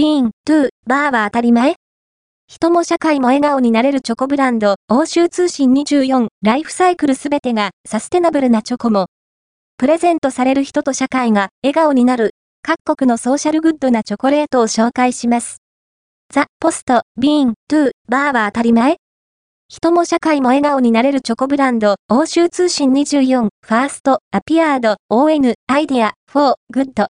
Bean to Bar は当たり前人も社会も笑顔になれるチョコブランド、欧州通信24、ライフサイクルすべてがサステナブルなチョコも、プレゼントされる人と社会が笑顔になる、各国のソーシャルグッドなチョコレートを紹介します。 The post, Bean to Bar は当たり前人も社会も笑顔になれるチョコブランド、欧州通信24、ファースト、アピアード、ON、アイディア、フォー、グッド。